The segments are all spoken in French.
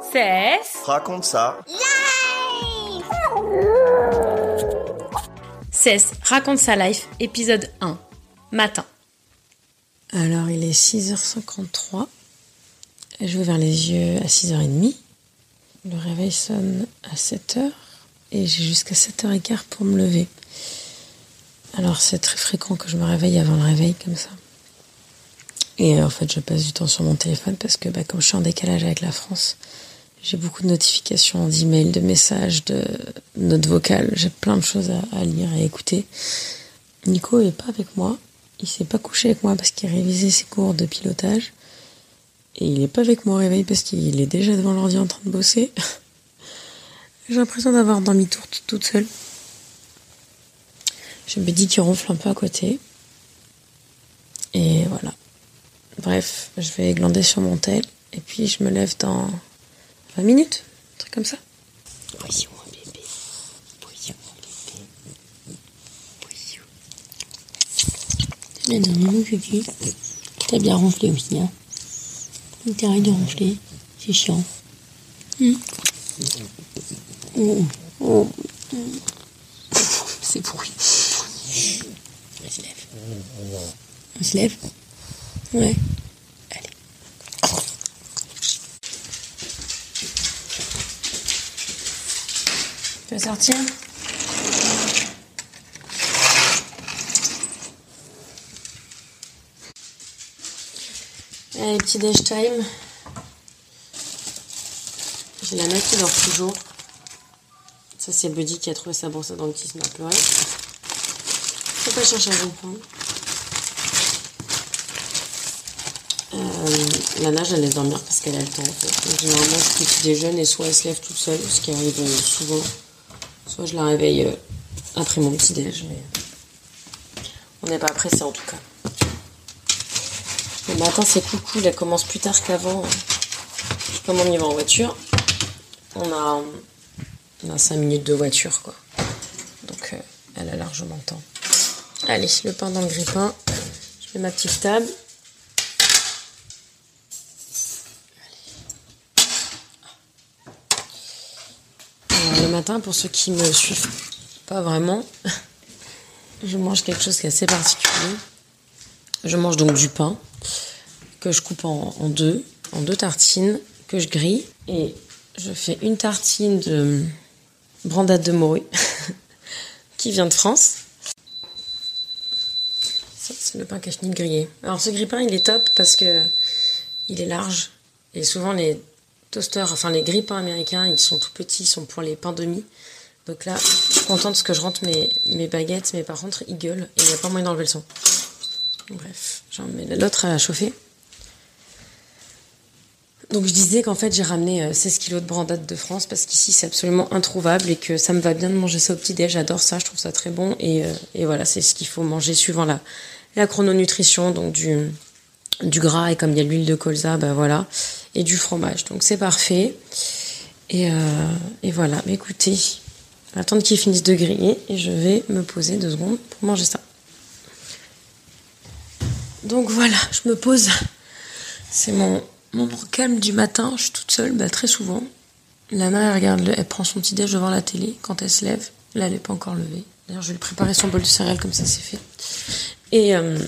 Cesse. Raconte ça. Cesse, raconte sa life, épisode 1. Matin. Alors il est 6h53. Je vais vers les yeux à 6h30. Le réveil sonne à 7h et j'ai jusqu'à 7h15 pour me lever. Alors c'est très fréquent que je me réveille avant le réveil comme ça. Et euh, en fait je passe du temps sur mon téléphone parce que bah, comme je suis en décalage avec la France, j'ai beaucoup de notifications, d'emails, de messages, de notes vocales. J'ai plein de choses à, lire et écouter. Nico est pas avec moi. Il s'est pas couché avec moi parce qu'il révisait ses cours de pilotage. Et il est pas avec moi au réveil parce qu'il est déjà devant l'ordi en train de bosser. J'ai l'impression d'avoir dormi toute, toute seule. Je me dis qu'il ronfle un peu à côté. Et voilà. Bref, je vais glander sur mon tel. Et puis je me lève dans 20 minutes, un truc comme ça. Voyons, bébé. Voyons, bébé. Voyons. T'as bien dormi, mon cucu T'as bien ronflé aussi, hein T'arrêtes de ronfler, c'est chiant. Hmm. Oh, oh. C'est pourri. On se lève. On se lève? Ouais. Sortir Allez, petit dash time. J'ai la main qui dort toujours. Ça, c'est Buddy qui a trouvé sa brosse à dents qui se met à pleurer. Faut pas chercher à comprendre. Euh, la nage, elle laisse dormir parce qu'elle a le temps en fait. Donc, généralement, je petit déjeune et soit elle se lève toute seule, ce qui arrive souvent. Je la réveille euh, après mon petit déj, mais on n'est pas pressé en tout cas. Le matin c'est plus cool, elle commence plus tard qu'avant. Comme on y va en voiture, on a, on a 5 minutes de voiture quoi. Donc euh, elle a largement le temps. Allez, le pain dans le grille-pain. Je mets ma petite table. Matin, pour ceux qui me suivent pas vraiment, je mange quelque chose qui est assez particulier. Je mange donc du pain que je coupe en, deux, en deux tartines, que je grille. Et je fais une tartine de brandade de morue qui vient de France. c'est le pain cachemire grillé. Alors ce grille-pain, il est top parce que il est large. Et souvent, les toasters, enfin les grille américains, ils sont tout petits, ils sont pour les pains demi. Donc là, je suis contente parce que je rentre mes, baguettes, mais par contre, ils gueulent et il n'y a pas moyen d'enlever le son. Bref, j'en mets l'autre à chauffer. Donc je disais qu'en fait j'ai ramené 16 euh, kilos de brandade de France parce qu'ici c'est absolument introuvable et que ça me va bien de manger ça au petit déj. J'adore ça, je trouve ça très bon et, euh, et voilà c'est ce qu'il faut manger suivant la, la chrononutrition donc du, du gras et comme il y a l'huile de colza, ben voilà et du fromage. Donc c'est parfait. Et, euh, voilà, mais écoutez, attendre qu'ils finissent de griller et je vais me poser deux secondes pour manger ça. Donc voilà, je me pose. C'est mon moment calme du matin. Je suis toute seule, bah, très souvent. Lana, elle regarde, elle prend son petit déj devant la télé quand elle se lève. Là, elle n'est pas encore levée. D'ailleurs, je vais lui préparer son bol de céréales comme ça, c'est fait. Et euh,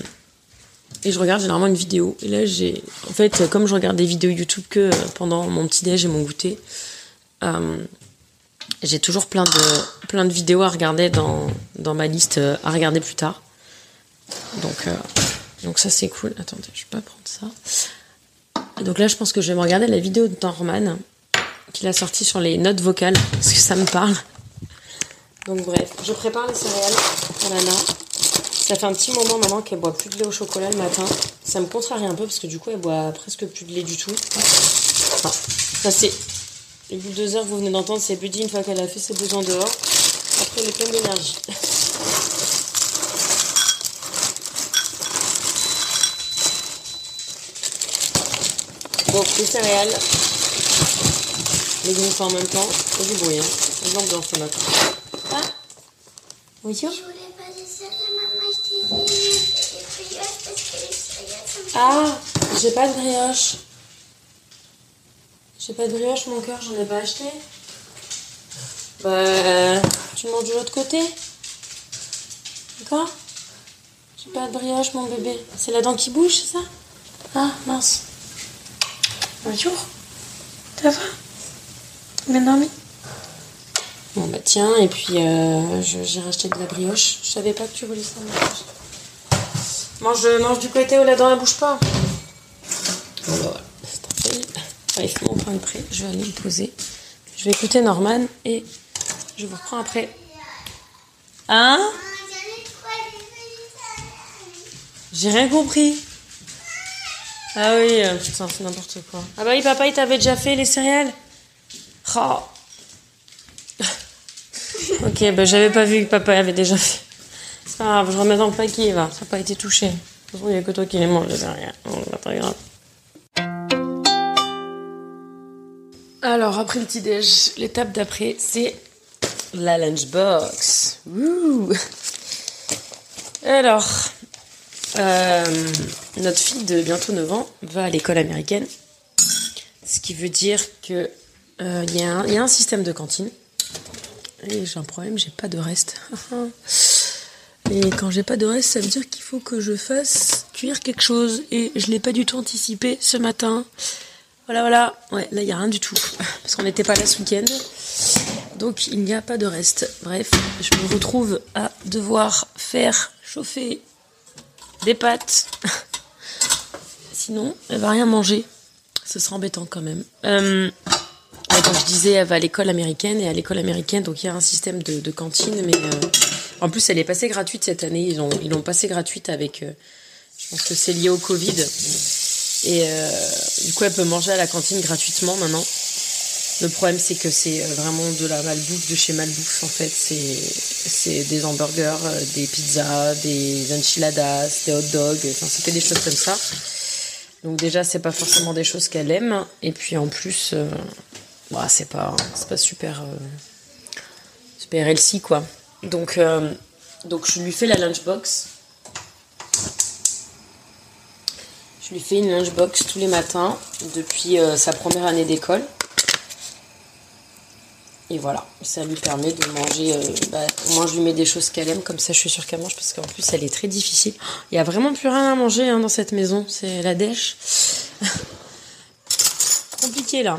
et je regarde généralement une vidéo. Et là, j'ai. En fait, comme je regarde des vidéos YouTube que euh, pendant mon petit-déj et mon goûter, euh, j'ai toujours plein de, plein de vidéos à regarder dans, dans ma liste euh, à regarder plus tard. Donc, donc ça, c'est cool. Attendez, je vais pas prendre ça. Donc là, je pense que je vais me regarder la vidéo de Norman qu'il a sorti sur les notes vocales, parce que ça me parle. Donc bref, je prépare les céréales pour Lana. Ça fait un petit moment maintenant qu'elle boit plus de lait au chocolat le matin. Ça me contrarie un peu parce que du coup elle boit presque plus de lait du tout. Enfin, ça c'est. Les heures vous venez d'entendre, c'est Buddy une fois qu'elle a fait ses besoins dehors. Après elle est pleine d'énergie. Donc les céréales, les grumes en même temps, et du bruit, hein. L'ambiance ce matin. Ah Oui, ah, j'ai pas de brioche. J'ai pas de brioche, mon cœur, j'en ai pas acheté. Bah, tu manges de l'autre côté D'accord? J'ai pas de brioche, mon bébé. C'est la dent qui bouge, c'est ça? Ah, mince. Bonjour. Ça va? Bien dormi? Bon, bah tiens, et puis euh, j'ai racheté de la brioche. Je savais pas que tu voulais ça. Mange, mange du côté où la dent elle bouge pas. Bon, bah voilà, c'est Bref, mon pain est prêt. Je vais aller le poser. Je vais écouter Norman et je vous reprends après. Hein? J'ai rien compris. Ah oui, euh, putain, c'est n'importe quoi. Ah bah oui, papa, il t'avait déjà fait les céréales? Oh. ok, bah j'avais pas vu que papa avait déjà fait. C'est pas grave, je remets dans le paquet, va. Ça n'a pas été touché. De toute façon, il n'y a que toi qui les manges, les céréales. c'est pas grave. Alors, après le petit-déj, l'étape d'après, c'est la lunchbox. Wouh Alors, euh, notre fille de bientôt 9 ans va à l'école américaine. Ce qui veut dire que euh, il y, y, a un système de cantine. Et j'ai un problème, j'ai pas de reste. Et quand j'ai pas de reste, ça veut dire qu'il faut que je fasse cuire quelque chose. Et je l'ai pas du tout anticipé ce matin. Voilà, voilà. Ouais, là, il n'y a rien du tout. Parce qu'on n'était pas là ce week-end. Donc, il n'y a pas de reste. Bref, je me retrouve à devoir faire chauffer des pâtes. Sinon, elle va rien manger. Ce sera embêtant quand même. Euh, comme je disais, elle va à l'école américaine. Et à l'école américaine, donc il y a un système de, cantine. Mais euh, en plus, elle est passée gratuite cette année. Ils l'ont ils passée gratuite avec... Euh, je pense que c'est lié au Covid. Et euh, du coup, elle peut manger à la cantine gratuitement maintenant. Le problème, c'est que c'est euh, vraiment de la malbouffe de chez Malbouffe. En fait, c'est des hamburgers, euh, des pizzas, des enchiladas, des hot dogs. Enfin, c'est des choses comme ça. Donc déjà, c'est pas forcément des choses qu'elle aime. Et puis en plus, bah, c'est pas, pas super, super healthy quoi. Donc, donc je lui fais la lunchbox. Je lui fais une lunchbox tous les matins depuis euh, sa première année d'école. Et voilà, ça lui permet de manger. Euh, bah, au moins, je lui mets des choses qu'elle aime, comme ça, je suis sûre qu'elle mange, parce qu'en plus, elle est très difficile. Il n'y a vraiment plus rien à manger hein, dans cette maison, c'est la dèche. Compliqué là.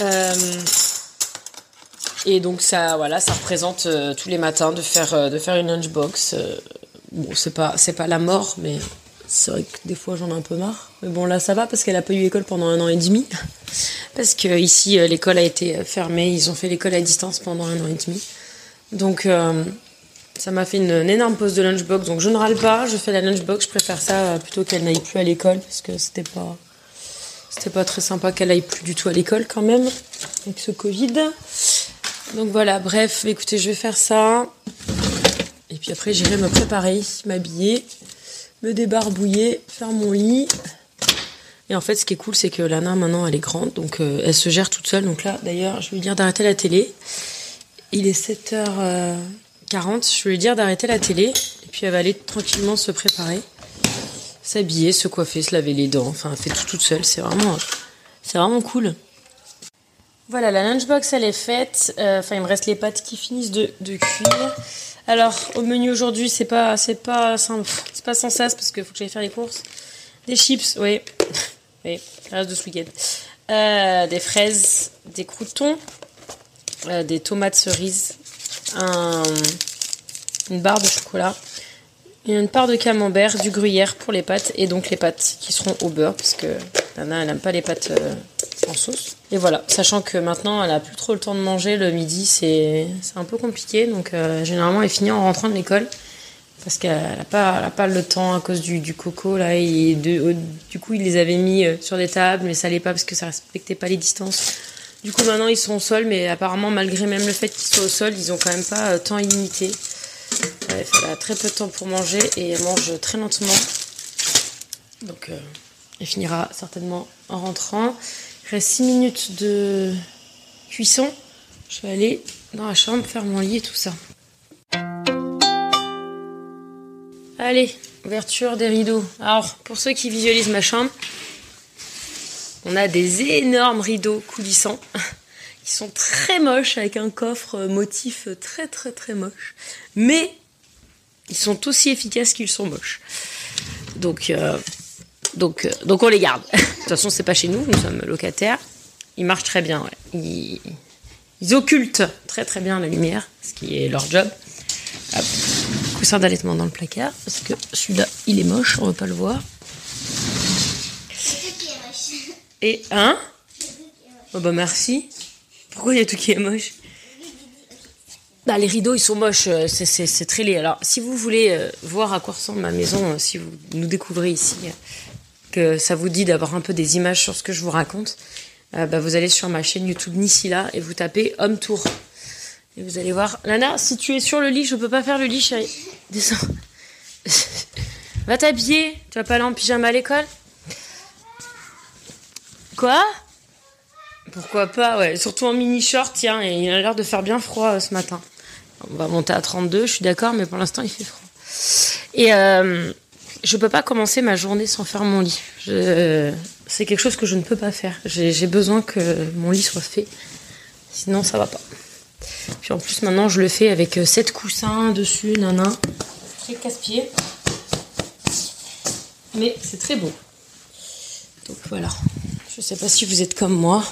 Euh, et donc, ça, voilà, ça représente tous les matins de faire, de faire une lunchbox. bon, c'est pas, c'est pas la mort, mais c'est vrai que des fois j'en ai un peu marre. Mais bon là ça va parce qu'elle a pas eu école pendant un an et demi. Parce que ici euh, l'école a été fermée, ils ont fait l'école à distance pendant un an et demi. Donc euh, ça m'a fait une, énorme pause de lunchbox. Donc je ne râle pas, je fais la lunchbox, je préfère ça euh, plutôt qu'elle n'aille plus à l'école parce que c'était pas c'était pas très sympa qu'elle aille plus du tout à l'école quand même avec ce Covid. Donc voilà, bref, écoutez, je vais faire ça. Et puis après j'irai me préparer, m'habiller me débarbouiller, faire mon lit. Et en fait, ce qui est cool, c'est que Lana, maintenant, elle est grande, donc euh, elle se gère toute seule. Donc là, d'ailleurs, je vais lui dire d'arrêter la télé. Il est 7h40, je vais lui dire d'arrêter la télé. Et puis elle va aller tranquillement se préparer, s'habiller, se coiffer, se laver les dents. Enfin, elle fait tout toute seule. C'est vraiment, c'est vraiment cool. Voilà, la lunchbox, elle est faite. Euh, enfin, il me reste les pâtes qui finissent de, cuire. Alors, au menu aujourd'hui, c'est pas, c'est pas, c'est pas sans sas parce qu'il faut que j'aille faire les courses. Des chips, oui, oui, reste de ce week-end. Euh, des fraises, des croutons, euh, des tomates cerises, une barre de chocolat, une part de camembert, du gruyère pour les pâtes et donc les pâtes qui seront au beurre parce que Nana elle n'aime pas les pâtes sauce. Et voilà, sachant que maintenant elle a plus trop le temps de manger le midi, c'est un peu compliqué. Donc euh, généralement elle finit en rentrant de l'école parce qu'elle n'a pas, pas le temps à cause du, du coco là. Et de, du coup ils les avaient mis euh, sur des tables, mais ça allait pas parce que ça respectait pas les distances. Du coup maintenant ils sont au sol, mais apparemment malgré même le fait qu'ils soient au sol, ils ont quand même pas temps illimité. Bref, elle a très peu de temps pour manger et elle mange très lentement. Donc euh, elle finira certainement en rentrant. Reste 6 minutes de cuisson. Je vais aller dans la chambre faire mon lit et tout ça. Allez, ouverture des rideaux. Alors, pour ceux qui visualisent ma chambre, On a des énormes rideaux coulissants qui sont très moches avec un coffre motif très très très moche. Mais ils sont aussi efficaces qu'ils sont moches. Donc, euh, donc, euh, donc on les garde. de toute façon, c'est pas chez nous, nous sommes locataires. Ils marchent très bien. Ils, ils, occultent très très bien la lumière, ce qui est leur job. Hop. Coussin d'allaitement dans le placard, parce que celui-là, il est moche, on ne veut pas le voir. Et hein? Oh bah merci. Pourquoi il y a tout qui est moche? Bah, les rideaux, ils sont moches, euh, c'est très laid. Alors, si vous voulez euh, voir à quoi ressemble ma maison, euh, si vous nous découvrez ici, que ça vous dit d'avoir un peu des images sur ce que je vous raconte, bah, vous allez sur ma chaîne YouTube Nisila et vous tapez Homme Tour. Et vous allez voir. Lana, si tu es sur le lit, je peux pas faire le lit, chérie. Descends. Va t'habiller. Tu vas pas aller en pyjama à l'école? Quoi? Pourquoi pas, ouais. Surtout en mini-short, tiens, il a l'air de faire bien froid ce matin. On va monter à 32, je suis d'accord, mais pour l'instant, il fait froid. Et euh, je peux pas commencer ma journée sans faire mon lit. C'est quelque chose que je ne peux pas faire. J'ai besoin que mon lit soit fait. Sinon, ça va pas. Puis en plus, maintenant, je le fais avec 7 euh, coussins dessus, nana. Très casse-pied. Mais c'est très beau. Donc voilà. Je sais pas si vous êtes comme moi.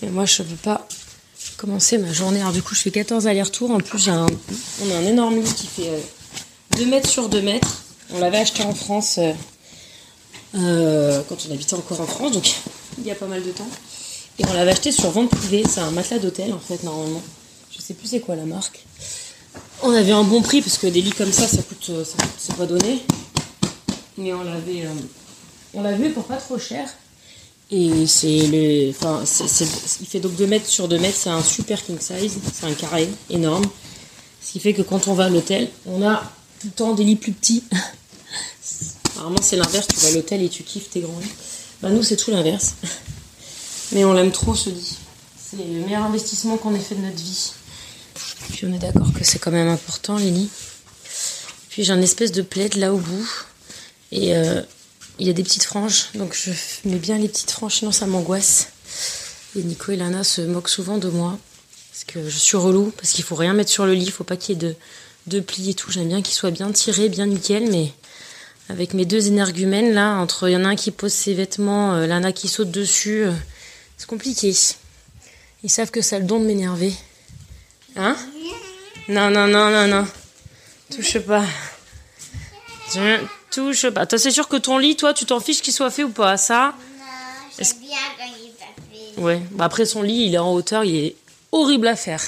Mais moi, je peux pas commencer ma journée. Alors du coup, je fais 14 allers-retours. En plus, j'ai un, on a un énorme lit qui fait 2 euh, mètres sur 2 mètres. On l'avait acheté en France euh, euh, quand on habitait encore en France, donc il y a pas mal de temps. Et on l'avait acheté sur vente privée. C'est un matelas d'hôtel en fait, normalement. Je sais plus c'est quoi la marque. On avait un bon prix parce que des lits comme ça, ça coûte, ça c'est pas donné. Mais on l'avait, on l'a vu pour pas trop cher. Et c'est le, enfin, il fait donc 2 mètres sur 2 mètres, c'est un super king size, c'est un carré énorme. Ce qui fait que quand on va à l'hôtel, on a tout le temps des lits plus petits. Apparemment, c'est l'inverse, tu vas à l'hôtel et tu kiffes tes grands lits. Bah, nous, c'est tout l'inverse. Mais on l'aime trop ce lit. C'est le meilleur investissement qu'on ait fait de notre vie. Puis on est d'accord que c'est quand même important, les lits. Puis j'ai un espèce de plaid là au bout. Et euh, il y a des petites franges, donc je mets bien les petites franges, sinon ça m'angoisse. Et Nico et Lana se moquent souvent de moi, parce que je suis relou, parce qu'il faut rien mettre sur le lit, il faut pas qu'il y ait de, de plis et tout. J'aime bien qu'il soit bien tiré, bien nickel, mais avec mes deux énergumènes là, entre il y en a un qui pose ses vêtements, euh, Lana qui saute dessus, euh, c'est compliqué. Ils savent que ça a le don de m'énerver. Hein? Non, non, non, non, non. Touche pas touche pas. Toi, c'est sûr que ton lit, toi, tu t'en fiches qu'il soit fait ou pas, ça? Non, j'aime bien quand il est pas fait. Ouais, bah après son lit, il est en hauteur, il est horrible à faire.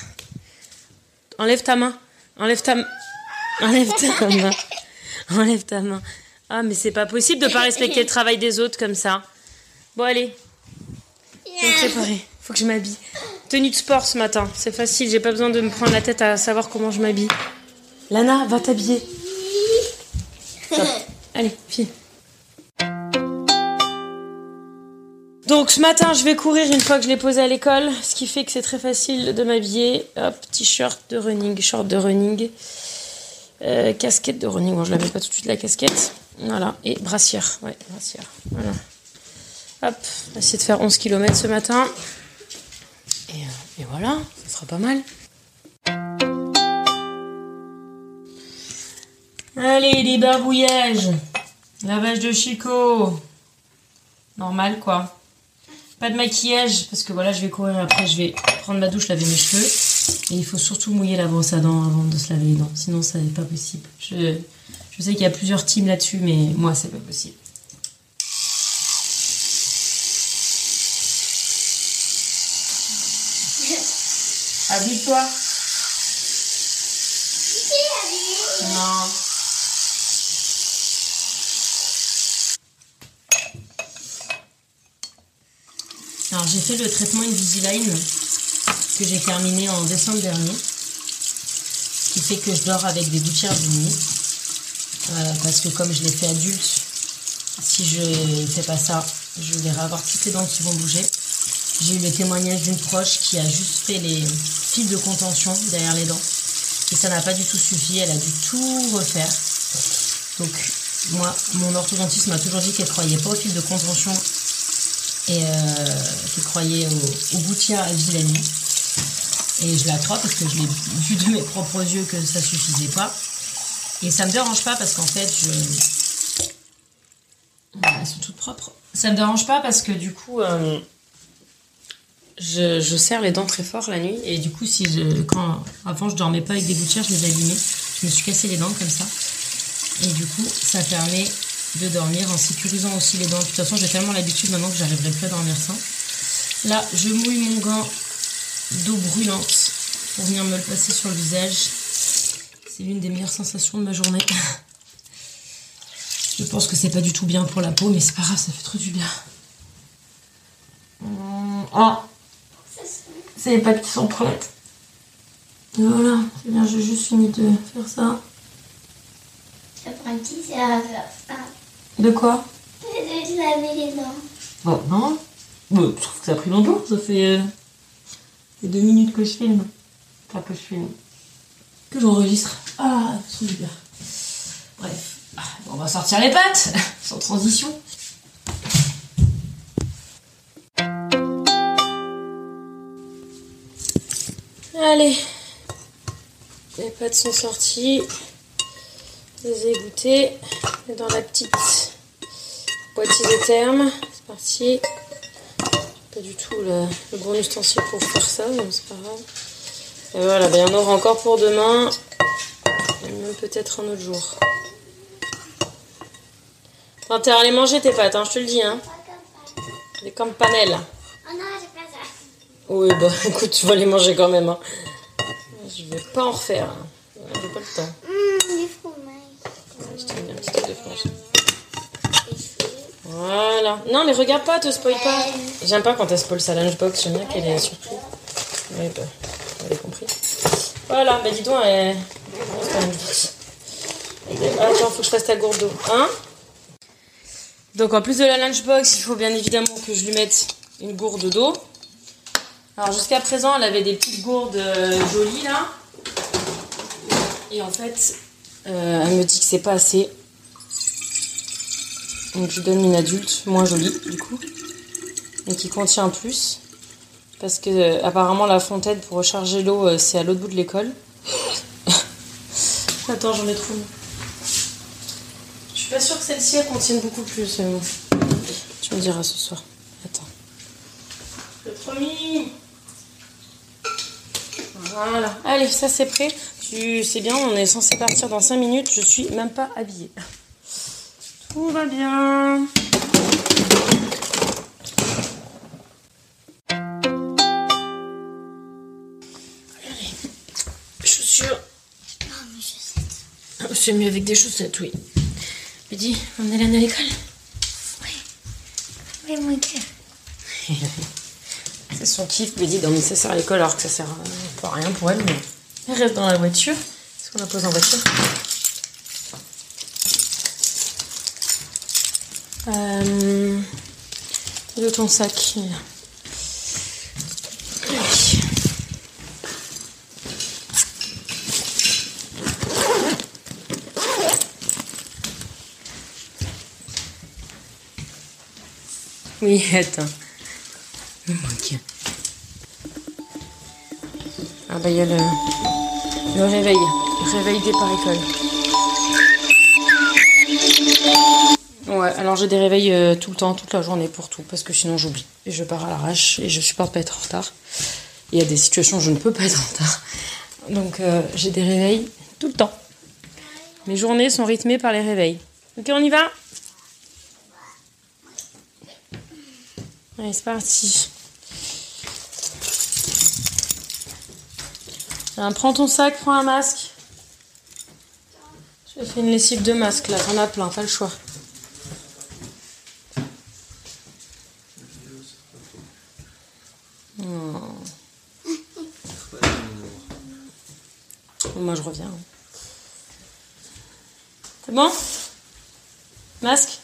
Enlève ta main. Enlève ta main. Enlève ta main. Enlève ta main. Ah, mais c'est pas possible de pas respecter le travail des autres comme ça. Bon, allez. Je vais me préparer. Faut que je m'habille. Tenue de sport ce matin. C'est facile, j'ai pas besoin de me prendre la tête à savoir comment je m'habille. Lana, va t'habiller. Allez, viens. Donc ce matin, je vais courir une fois que je l'ai posé à l'école, ce qui fait que c'est très facile de m'habiller. Hop, t-shirt de running, short de running, euh, casquette de running. Bon, je la mets pas tout de suite la casquette. Voilà, et brassière. Brassière. Voilà. Hop, on va essayer de faire 11 km ce matin. Et, euh, voilà, ça sera pas mal. Allez, les barbouillages. Lavage de Chico. Normal, quoi. Pas de maquillage, parce que voilà, je vais courir après, je vais prendre ma douche, laver mes cheveux. Et il faut surtout mouiller la brosse à dents avant de se laver les dents. Sinon, ça n'est pas possible. Je sais qu'il y a plusieurs teams là-dessus, mais moi, c'est pas possible. Habille-toi. Non. Alors j'ai fait le traitement Invisalign que j'ai terminé en décembre dernier. Ce qui fait que je dors avec des gouttières de nuit. Euh, parce que comme je l'ai fait adulte, si je ne fais pas ça, je vais avoir toutes les dents qui vont bouger. J'ai eu le témoignage d'une proche qui a juste fait les fils de contention derrière les dents. Et ça n'a pas du tout suffi, elle a dû tout refaire. Donc moi, mon orthodontiste m'a toujours dit qu'elle ne croyait pas aux fils de contention et euh, qui croyait au, au gouttière à Villani. Et je la crois parce que je l'ai vu de mes propres yeux que ça suffisait pas. Et ça me dérange pas parce qu'en fait, je. Elles sont toutes propres. Ça me dérange pas parce que du coup, euh, je, serre les dents très fort la nuit. Et du coup, si je, quand avant je dormais pas avec des gouttières, je les abîmais. Je me suis cassé les dents comme ça. Et du coup, ça permet de dormir en sécurisant aussi les dents. De toute façon, j'ai tellement l'habitude maintenant que j'arriverai plus à dormir sans. Là, je mouille mon gant d'eau brûlante pour venir me le passer sur le visage. C'est l'une des meilleures sensations de ma journée. Je pense que c'est pas du tout bien pour la peau, mais c'est pas grave, ça fait trop du bien. Ah C'est les pattes qui sont prêtes. Voilà, c'est bien, j'ai juste fini de faire ça. Ça prend 10 heures à faire ça. De quoi? De laver les dents. Bon, non. Bon, je trouve que ça a pris longtemps, ça fait, euh, ça fait deux minutes que je filme. Enfin, que je filme. Que j'enregistre. Ah, c'est bien. Bref. On va sortir les pattes, sans transition. Allez. Les pâtes sont sorties. Je les ai goûtées. Et dans la petite boîte isotherme. C'est parti. Pas du tout le, le bon ustensile pour faire ça, mais c'est pas grave. Et voilà, ben, il y en aura encore pour demain. Peut-être un autre jour. Intérêt à les manger tes pâtes, hein, je te le dis. Hein. Des campanelles. Oh non, j'ai pas ça. Oui, bah écoute, tu vas les manger quand même. Hein. Je vais pas en refaire. hein. J'ai pas le temps. Du fromage. Ouais, Je t'ai mis un petit truc de fromage. Des fruits. Voilà. Non, mais regarde pas, te spoil pas. J'aime pas quand elle spoil sa lunchbox, j'aime bien qu'elle est surprise. Oui, bah, vous avez compris. Voilà, bah dis donc, elle. Attends, faut que je fasse ta gourde d'eau. Hein Donc, en plus de la lunchbox, il faut bien évidemment que je lui mette une gourde d'eau. Alors, jusqu'à présent, elle avait des petites gourdes euh, jolies là. Et en fait, euh, elle me dit que c'est pas assez. Donc je donne une adulte moins jolie du coup. Et qui contient plus. Parce que euh, apparemment la fontaine pour recharger l'eau c'est à l'autre bout de l'école. Attends j'en ai trop. Je suis pas sûre que celle-ci elle contienne beaucoup plus. Tu me diras ce soir. Attends. Le promis. Voilà. Allez, ça c'est prêt. Tu sais bien, on est censé partir dans 5 minutes. Je suis même pas habillée. Tout va bien. C'est mieux avec des chaussettes, oui. Mehdi, on est à l'école Oui, mon cœur. C'est son kiff, Mehdi, dormir ça sert à l'école alors que ça sert à, pas à rien pour elle, mais elle reste dans la voiture. Est-ce qu'on la pose en voiture? Euh, de ton sac. il est là. Allez. Oui, attends. Ah bah il y a le, le réveil. Le réveil des par école. Ouais, alors j'ai des réveils euh, tout le temps, toute la journée pour tout, parce que sinon j'oublie. Et je pars à l'arrache et je supporte pas être en retard. Il y a des situations où je ne peux pas être en retard. Donc euh, j'ai des réveils tout le temps. Mes journées sont rythmées par les réveils. Ok, on y va? Allez, c'est parti. Prends ton sac, prends un masque. Je fais une lessive de masque là, t'en as plein, pas le choix. Oh. Moi je reviens. C'est bon? Masque?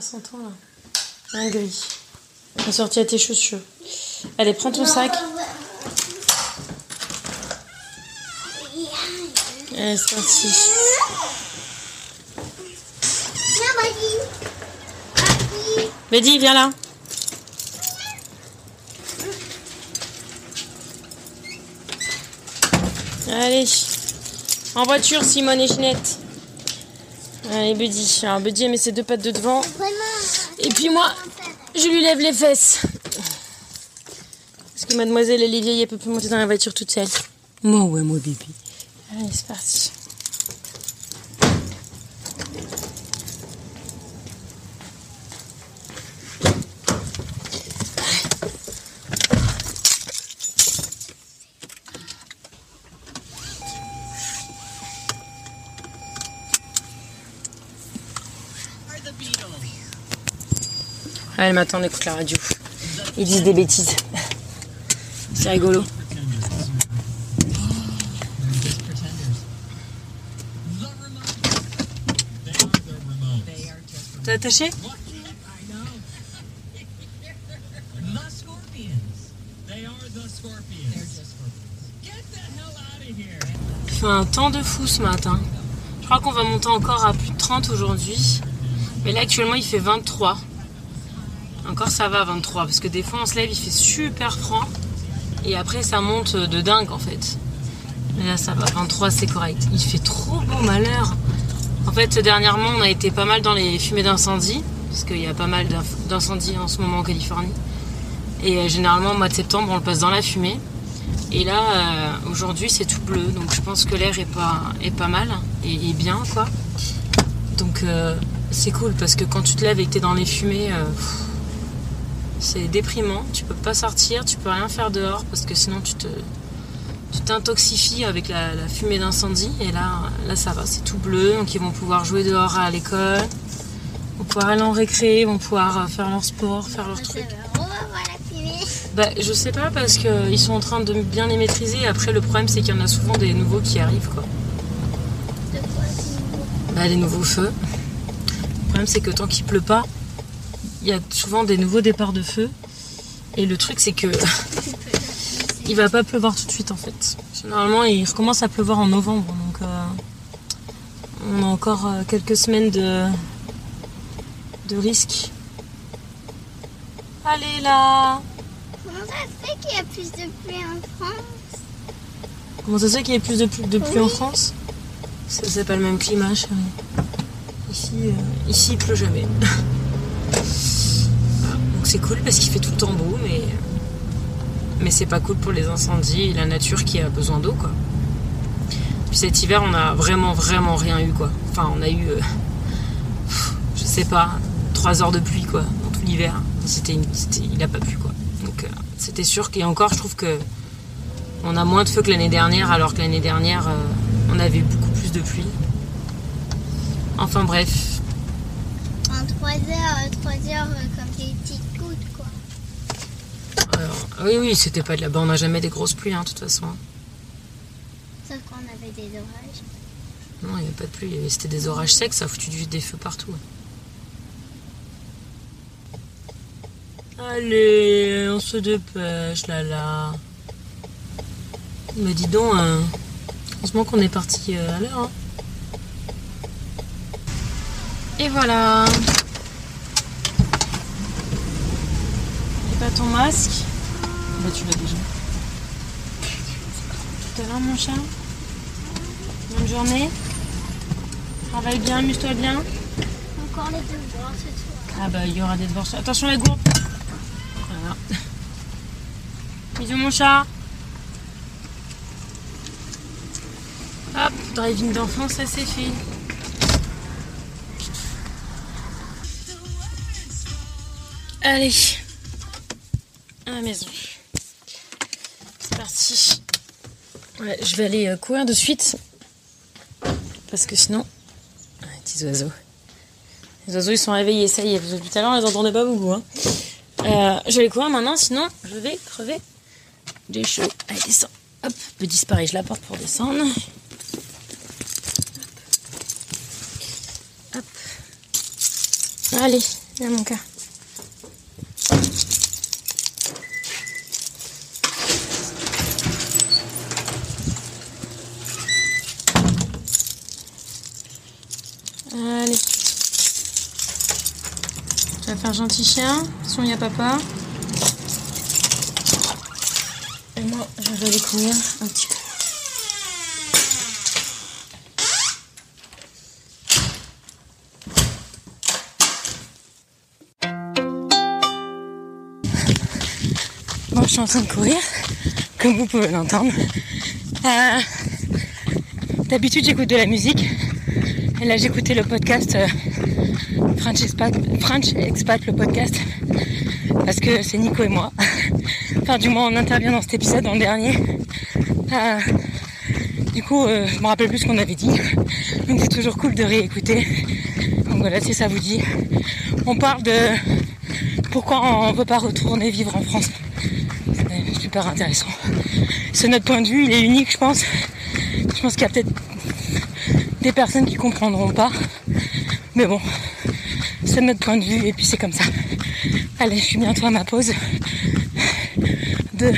60 ans là. Un gris. Assorti à tes chaussures. Allez, prends ton sac. Allez, c'est parti. Viens là. Allez, en voiture, Simone et Ginette. Allez, Buddy. Alors, Buddy, elle met ses deux pattes de devant. Vraiment. Et puis moi, je lui lève les fesses. Parce que mademoiselle Olivier, elle peut plus monter dans la voiture toute seule. Moi, ouais, moi, bébé. Allez, c'est parti. Allez, maintenant, on écoute la radio. Ils disent des bêtises. C'est rigolo. T'es attaché. Il fait un temps de fou ce matin. Je crois qu'on va monter encore à plus de 30 aujourd'hui. Mais là, actuellement, il fait 23. Encore, ça va, 23. Parce que des fois, on se lève, il fait super froid. Et après, ça monte de dingue, en fait. Mais là, ça va. 23, c'est correct. Il fait trop beau, malheur. En fait, dernièrement, on a été pas mal dans les fumées d'incendie. Parce qu'il y a pas mal d'incendies en ce moment en Californie. Et euh, généralement, au mois de septembre, on le passe dans la fumée. Et là, euh, aujourd'hui, c'est tout bleu, donc je pense que l'air est pas, est pas mal et, bien, quoi. Donc euh, c'est cool parce que quand tu te lèves et que t'es dans les fumées, c'est déprimant. Tu peux pas sortir, tu peux rien faire dehors parce que sinon tu te, tu t'intoxifies avec la, la fumée d'incendie. Et là, là, ça va, c'est tout bleu, donc ils vont pouvoir jouer dehors à l'école, ils vont pouvoir aller en récré, ils vont pouvoir euh, faire leur sport, faire la fumée. Bah, je sais pas parce qu'ils sont en train de bien les maîtriser. Après, le problème, c'est qu'il y en a souvent des nouveaux qui arrivent, quoi. De quoi nouveau Bah, des nouveaux feux. Le problème, c'est que tant qu'il pleut pas, il y a souvent des nouveaux départs de feu. Et le truc, c'est que il va pas pleuvoir tout de suite, en fait. Généralement, il recommence à pleuvoir en novembre, donc euh, on a encore euh, quelques semaines de de risque. Allez là Comment ça se fait qu'il y a plus de pluie en France? Comment ça se fait qu'il y ait plus de pluie, de pluie en. France? Ça, C'est pas le même climat, chérie. Ici, euh, ici il pleut jamais. C'est cool parce qu'il fait tout le temps beau, mais, mais c'est pas cool pour les incendies et la nature qui a besoin d'eau, quoi. Puis cet hiver, on a vraiment, vraiment rien eu, quoi. Enfin, on a eu, euh, je sais pas, 3 heures de pluie, quoi, dans tout l'hiver. C'était, il a pas plu, quoi. Donc euh, c'était sûr qu'et encore, je trouve que on a moins de feu que l'année dernière, alors que l'année dernière, euh, on avait beaucoup plus de pluie. Enfin bref, En 3 heures, 3 heures euh, comme des petites gouttes quoi. Alors, oui, oui, c'était pas de la. Bah, on n'a jamais des grosses pluies, hein, de toute façon. Sauf qu'on avait des orages. Non, il n'y avait pas de pluie. C'était des orages secs, ça a foutu du- des feux partout. Allez, on se dépêche, là, là. Mais dis donc, hein, heureusement qu'on est parti euh, à l'heure. hein. Et voilà. Et pas ton masque Bah, tu l'as déjà. Tout à l'heure, mon chat Bonne journée. Travaille bien, amuse-toi bien. Encore les devoirs ce soir. Ah bah il y aura des devoirs. Attention la gourde. Voilà. Bisous mon chat. Hop, driving d'enfant, ça c'est fait. Allez, à la maison. C'est parti. Ouais, je vais aller euh, courir de suite. Parce que sinon... Ah, petits oiseaux. Les oiseaux ils sont réveillés, ça y est, tout à l'heure on les entendait pas beaucoup. Hein. Euh, je vais courir maintenant, sinon je vais crever. J'ai chaud. Allez, descends. Hop, me disparaît, je la porte pour descendre. Hop. Hop. Allez, viens mon cas. Faire gentil chien. Son, il y a papa. Et moi, je vais aller courir un petit peu. Bon, je suis en train de courir, comme vous pouvez l'entendre. Euh, D'habitude, j'écoute de la musique. Et là, j'écoutais le podcast euh, French, Expat, le podcast. Parce que c'est Nico et moi. enfin, du moins, on intervient dans cet épisode, le dernier. Euh, du coup, euh, je me rappelle plus ce qu'on avait dit. Donc, c'est toujours cool de réécouter. Donc voilà, si ça vous dit. On parle de pourquoi on ne peut pas retourner vivre en France. C'est super intéressant. C'est notre point de vue, il est unique, je pense. Je pense qu'il y a peut-être des personnes qui comprendront pas. Mais bon, c'est notre point de vue et puis c'est comme ça. Allez, je suis bientôt à ma pause de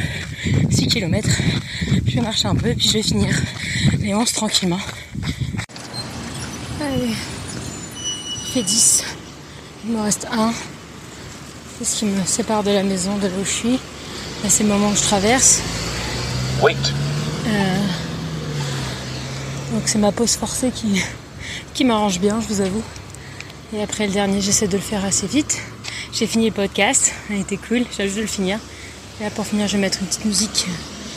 6 km. Je vais marcher un peu et puis je vais finir les 11 tranquillement. Allez, il fait 10. Il me reste un. C'est ce qui me sépare de la maison, de là où je suis. Là, c'est le moment où je traverse. Wait. Donc c'est ma pause forcée qui, qui m'arrange bien, je vous avoue. Et après le dernier, j'essaie de le faire assez vite. J'ai fini le podcast, a été cool, j'ai juste de le finir. Et là pour finir, je vais mettre une petite musique.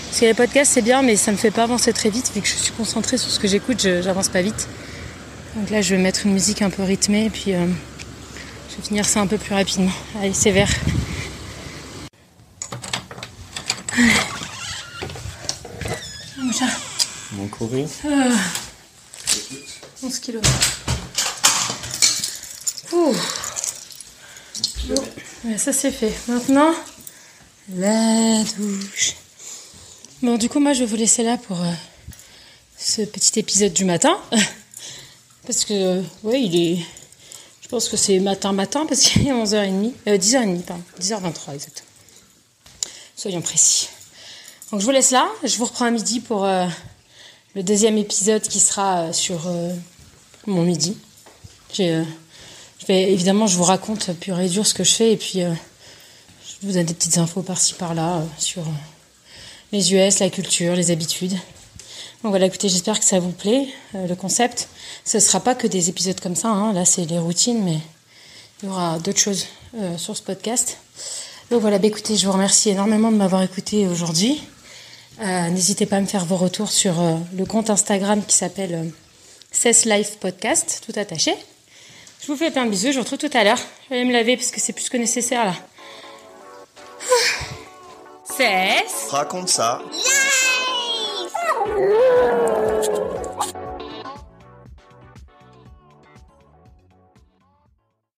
Parce que les podcasts c'est bien, mais ça me fait pas avancer très vite, vu que je suis concentrée sur ce que j'écoute, je- j'avance pas vite. Donc là, je vais mettre une musique un peu rythmée, et puis euh, je vais finir ça un peu plus rapidement. Allez, c'est vert. Mon chat. Mon courir. 11 km. Bon, ça c'est fait. Maintenant, la douche. Bon, du coup, moi, je vais vous laisser là pour euh, ce petit épisode du matin. Parce que, ouais, il est. Je pense que c'est matin-matin, parce qu'il est 11h30. Euh, 10h30, pardon. 10h23, exactement. Soyons précis. Donc, je vous laisse là. Je vous reprends à midi pour. euh, le deuxième épisode qui sera euh, sur euh, mon midi. J'ai, euh, évidemment, je vous raconte pur et dur ce que je fais et puis euh, je vous donne des petites infos par-ci par-là euh, sur euh, les US, la culture, les habitudes. Donc voilà, écoutez, j'espère que ça vous plaît, euh, le concept. Ce ne sera pas que des épisodes comme ça, hein. là c'est les routines, mais il y aura d'autres choses euh, sur ce podcast. Donc voilà, bah, écoutez, je vous remercie énormément de m'avoir écouté aujourd'hui. Euh, N'hésitez pas à me faire vos retours sur euh, le compte Instagram qui s'appelle euh, CES Life Podcast, tout attaché. Je vous fais plein de bisous, je vous retrouve tout à l'heure. Je vais aller me laver parce que c'est plus que nécessaire là. CES Raconte ça. Life